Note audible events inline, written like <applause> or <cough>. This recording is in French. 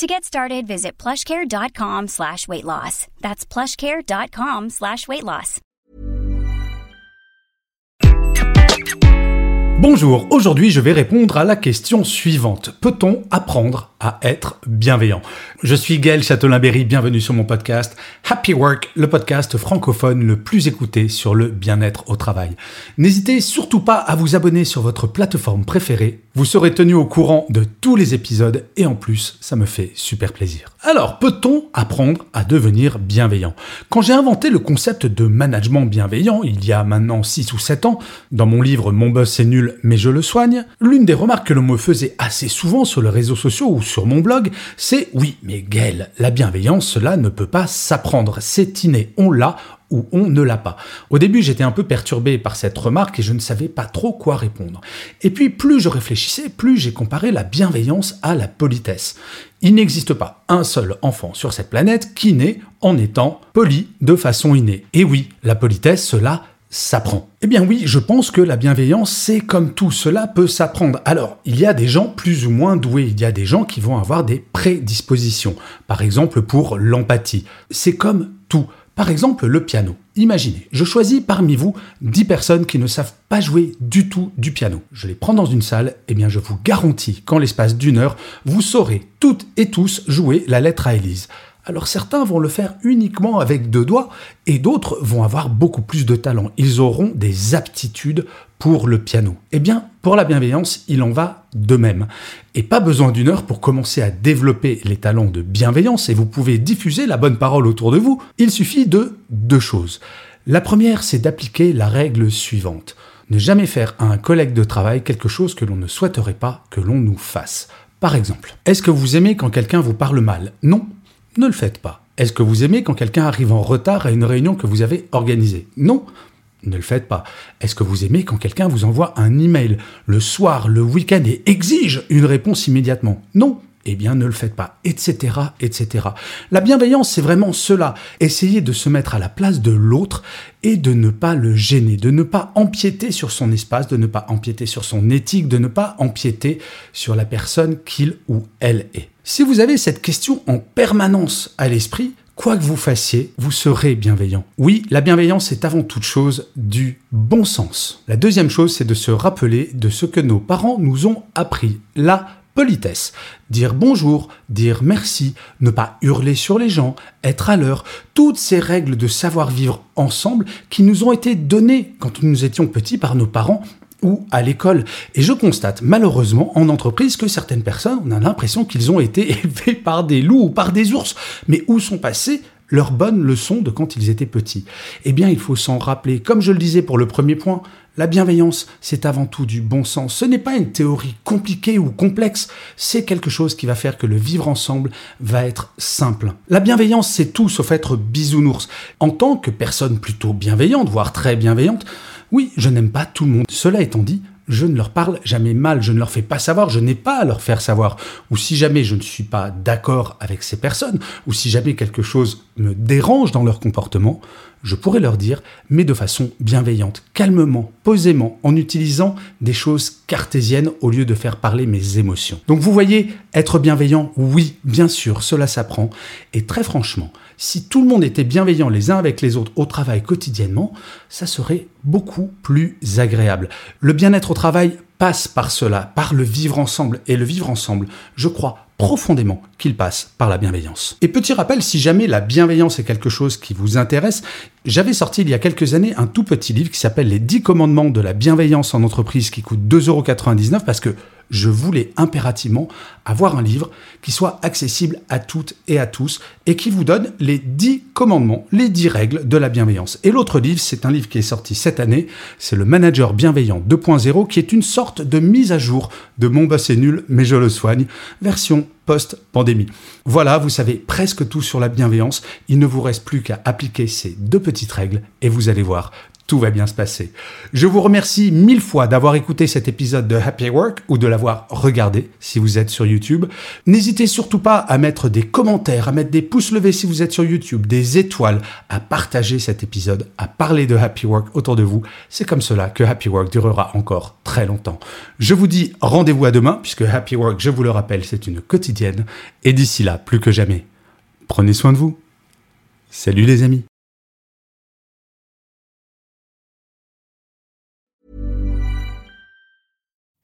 To get started, visit plushcare.com slash weight loss. That's plushcare.com slash weight loss. Bonjour, aujourd'hui je vais répondre à la question suivante. Peut-on apprendre à être bienveillant Je suis Gaël Châtelain-Berry, bienvenue sur mon podcast Happy Work, le podcast francophone le plus écouté sur le bien-être au travail. N'hésitez surtout pas à vous abonner sur votre plateforme préférée, vous serez tenu au courant de tous les épisodes et en plus ça me fait super plaisir. Alors, peut-on apprendre à devenir bienveillant? Quand j'ai inventé le concept de management bienveillant, il y a maintenant 6 ou 7 ans, dans mon livre Mon boss est nul mais je le soigne, l'une des remarques que l'on me faisait assez souvent sur les réseaux sociaux ou sur mon blog, c'est oui, mais Gaël, la bienveillance, cela ne peut pas s'apprendre, c'est inné, on l'a, ou on ne l'a pas. Au début, j'étais un peu perturbé par cette remarque et je ne savais pas trop quoi répondre. Et puis, plus je réfléchissais, plus j'ai comparé la bienveillance à la politesse. Il n'existe pas un seul enfant sur cette planète qui naît en étant poli de façon innée. Et oui, la politesse, cela s'apprend. Eh bien oui, je pense que la bienveillance, c'est comme tout, cela peut s'apprendre. Alors, il y a des gens plus ou moins doués, il y a des gens qui vont avoir des prédispositions, par exemple pour l'empathie. C'est comme tout. Par exemple, le piano. Imaginez, je choisis parmi vous 10 personnes qui ne savent pas jouer du tout du piano. Je les prends dans une salle, et eh bien je vous garantis qu'en l'espace d'une heure, vous saurez toutes et tous jouer la lettre à Élise. Alors certains vont le faire uniquement avec deux doigts et d'autres vont avoir beaucoup plus de talent. Ils auront des aptitudes pour le piano. Eh bien, pour la bienveillance, il en va de même. Et pas besoin d'une heure pour commencer à développer les talents de bienveillance et vous pouvez diffuser la bonne parole autour de vous. Il suffit de deux choses. La première, c'est d'appliquer la règle suivante. Ne jamais faire à un collègue de travail quelque chose que l'on ne souhaiterait pas que l'on nous fasse. Par exemple, est-ce que vous aimez quand quelqu'un vous parle mal? Non, ne le faites pas. Est-ce que vous aimez quand quelqu'un arrive en retard à une réunion que vous avez organisée? Non, ne le faites pas. Est-ce que vous aimez quand quelqu'un vous envoie un email le soir, le week-end et exige une réponse immédiatement? Non, eh bien ne le faites pas, etc., etc. La bienveillance, c'est vraiment cela. Essayer de se mettre à la place de l'autre et de ne pas le gêner, de ne pas empiéter sur son espace, de ne pas empiéter sur son éthique, de ne pas empiéter sur la personne qu'il ou elle est. Si vous avez cette question en permanence à l'esprit, quoi que vous fassiez, vous serez bienveillant. Oui, la bienveillance est avant toute chose du bon sens. La deuxième chose, c'est de se rappeler de ce que nos parents nous ont appris. La politesse. Dire bonjour, dire merci, ne pas hurler sur les gens, être à l'heure, toutes ces règles de savoir-vivre ensemble qui nous ont été données quand nous étions petits par nos parents ou à l'école. Et je constate malheureusement en entreprise que certaines personnes, on a l'impression qu'ils ont été <laughs> élevés par des loups ou par des ours. Mais où sont passées leurs bonnes leçons de quand ils étaient petits? Eh bien, il faut s'en rappeler. Comme je le disais pour le premier point, la bienveillance, c'est avant tout du bon sens. Ce n'est pas une théorie compliquée ou complexe, c'est quelque chose qui va faire que le vivre ensemble va être simple. La bienveillance, c'est tout sauf être bisounours. En tant que personne plutôt bienveillante, voire très bienveillante, oui, je n'aime pas tout le monde. Cela étant dit, je ne leur parle jamais mal, je ne leur fais pas savoir, je n'ai pas à leur faire savoir. Ou si jamais je ne suis pas d'accord avec ces personnes, ou si jamais quelque chose me dérange dans leur comportement, je pourrais leur dire, mais de façon bienveillante, calmement, posément, en utilisant des choses cartésiennes au lieu de faire parler mes émotions. Donc vous voyez, être bienveillant, oui, bien sûr, cela s'apprend. Et très franchement, si tout le monde était bienveillant les uns avec les autres au travail quotidiennement, ça serait beaucoup plus agréable. Le bien-être au travail passe par cela, par le vivre ensemble. Et le vivre ensemble, je crois profondément qu'il passe par la bienveillance. Et petit rappel, si jamais la bienveillance est quelque chose qui vous intéresse, j'avais sorti il y a quelques années un tout petit livre qui s'appelle Les 10 commandements de la bienveillance en entreprise qui coûte 2,99€ parce que je voulais impérativement avoir un livre qui soit accessible à toutes et à tous et qui vous donne les 10 commandements, les 10 règles de la bienveillance. Et l'autre livre, c'est un livre qui est sorti cette année, c'est le Manager Bienveillant 2.0 qui est une sorte de mise à jour de Mon boss est nul mais je le soigne, version post-pandémie. Voilà, vous savez presque tout sur la bienveillance. Il ne vous reste plus qu'à appliquer ces deux petites règles et vous allez voir, tout va bien se passer. Je vous remercie mille fois d'avoir écouté cet épisode de Happy Work ou de l'avoir regardé si vous êtes sur YouTube. N'hésitez surtout pas à mettre des commentaires, à mettre des pouces levés si vous êtes sur YouTube, des étoiles, à partager cet épisode, à parler de Happy Work autour de vous. C'est comme cela que Happy Work durera encore très longtemps. Je vous dis rendez-vous à demain puisque Happy Work, je vous le rappelle, c'est une quotidienne. Et d'ici là, plus que jamais, prenez soin de vous. Salut les amis.